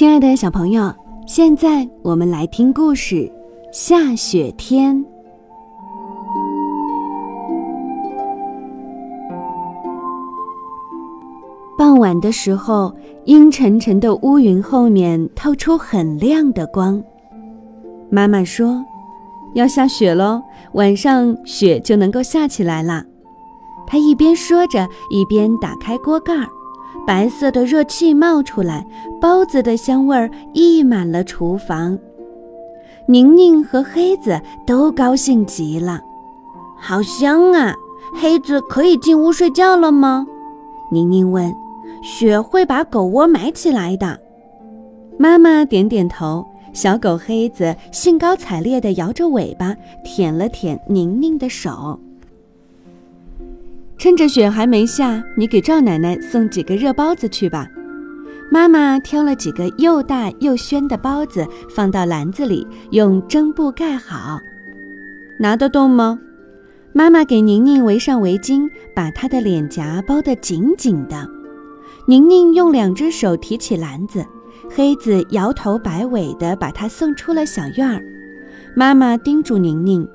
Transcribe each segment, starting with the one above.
亲爱的小朋友，现在我们来听故事《下雪天》。傍晚的时候，阴沉沉的乌云后面透出很亮的光。妈妈说：“要下雪喽，晚上雪就能够下起来了。”她一边说着，一边打开锅盖儿。白色的热气冒出来，包子的香味儿溢满了厨房。宁宁和黑子都高兴极了，好香啊！黑子可以进屋睡觉了吗？宁宁问。雪会把狗窝埋起来的。妈妈点点头。小狗黑子兴高采烈地摇着尾巴，舔了舔宁宁的手。趁着雪还没下，你给赵奶奶送几个热包子去吧。妈妈挑了几个又大又暄的包子，放到篮子里，用蒸布盖好。拿得动吗？妈妈给宁宁围上围巾，把她的脸颊包得紧紧的。宁宁用两只手提起篮子，黑子摇头摆尾地把她送出了小院儿。妈妈叮嘱宁宁：“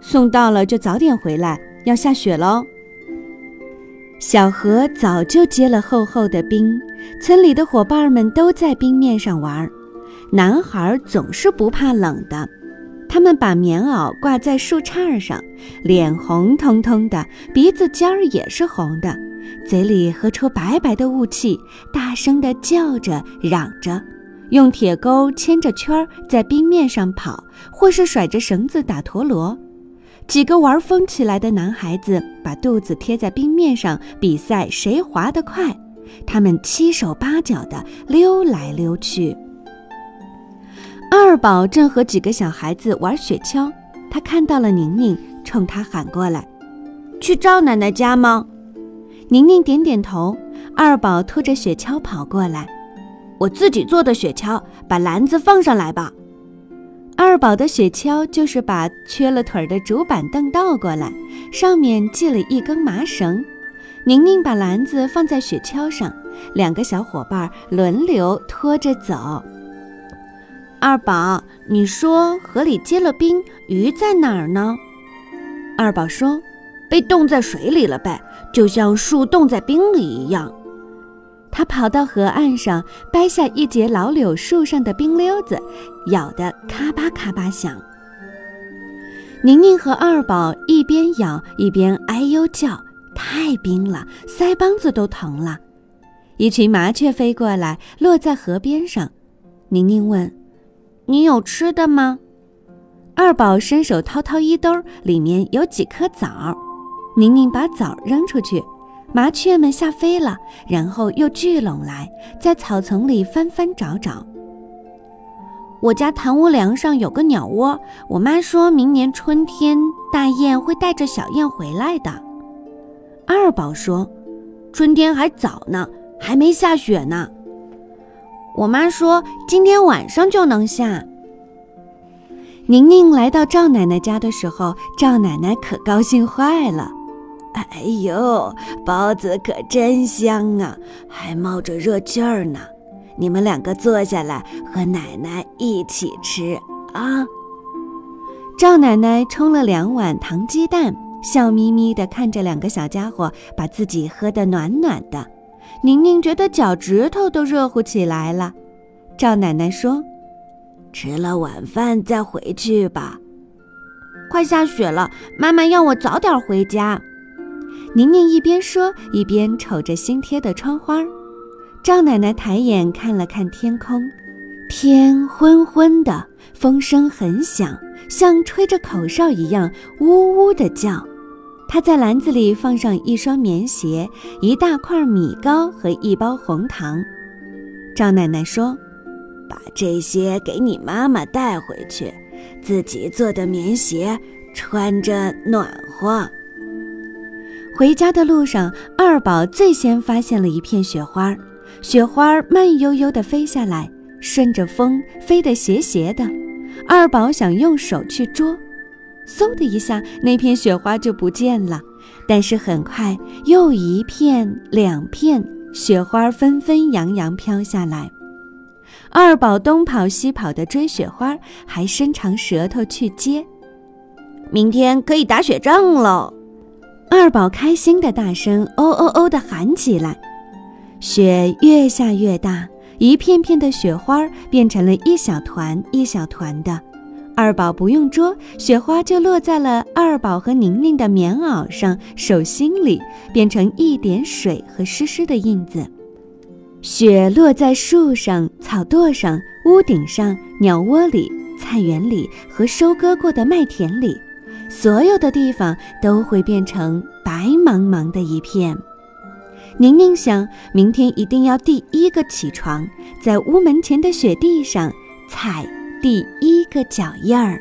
送到了就早点回来，要下雪喽。”小河早就结了厚厚的冰，村里的伙伴们都在冰面上玩。男孩总是不怕冷的，他们把棉袄挂在树杈上，脸红彤彤的，鼻子尖儿也是红的，嘴里喝出白白的雾气，大声地叫着嚷着，用铁钩牵着圈儿在冰面上跑，或是甩着绳子打陀螺。几个玩疯起来的男孩子把肚子贴在冰面上比赛谁滑得快，他们七手八脚地溜来溜去。二宝正和几个小孩子玩雪橇，他看到了宁宁，冲他喊过来：“去赵奶奶家吗？”宁宁点点头。二宝拖着雪橇跑过来：“我自己做的雪橇，把篮子放上来吧。”二宝的雪橇就是把缺了腿的竹板凳倒过来，上面系了一根麻绳。宁宁把篮子放在雪橇上，两个小伙伴轮流拖着走。二宝，你说河里结了冰，鱼在哪儿呢？二宝说：“被冻在水里了呗，就像树冻在冰里一样。”他跑到河岸上，掰下一截老柳树上的冰溜子，咬得咔吧咔吧响。宁宁和二宝一边咬一边哎呦叫，太冰了，腮帮子都疼了。一群麻雀飞过来，落在河边上。宁宁问：“你有吃的吗？”二宝伸手掏掏衣兜，里面有几颗枣。宁宁把枣扔出去。麻雀们吓飞了，然后又聚拢来，在草丛里翻翻找找。我家堂屋梁上有个鸟窝，我妈说明年春天大雁会带着小雁回来的。二宝说：“春天还早呢，还没下雪呢。”我妈说今天晚上就能下。宁宁来到赵奶奶家的时候，赵奶奶可高兴坏了。哎呦，包子可真香啊，还冒着热气儿呢！你们两个坐下来和奶奶一起吃啊。赵奶奶冲了两碗糖鸡蛋，笑眯眯地看着两个小家伙把自己喝得暖暖的。宁宁觉得脚趾头都热乎起来了。赵奶奶说：“吃了晚饭再回去吧。”快下雪了，妈妈要我早点回家。宁宁一边说，一边瞅着新贴的窗花。赵奶奶抬眼看了看天空，天昏昏的，风声很响，像吹着口哨一样，呜呜的叫。她在篮子里放上一双棉鞋、一大块米糕和一包红糖。赵奶奶说：“把这些给你妈妈带回去，自己做的棉鞋穿着暖和。”回家的路上，二宝最先发现了一片雪花，雪花慢悠悠地飞下来，顺着风飞得斜斜的。二宝想用手去捉，嗖的一下，那片雪花就不见了。但是很快，又一片、两片雪花纷纷扬扬飘下来。二宝东跑西跑的追雪花，还伸长舌头去接。明天可以打雪仗喽！二宝开心的大声“哦哦哦”的喊起来。雪越下越大，一片片的雪花变成了一小团一小团的。二宝不用捉，雪花就落在了二宝和宁宁的棉袄上、手心里，变成一点水和湿湿的印子。雪落在树上、草垛上、屋顶上、鸟窝里、菜园里和收割过的麦田里，所有的地方都会变成白茫茫的一片。宁宁想明天一定要第一个起床在屋门前的雪地上踩第一个脚印儿。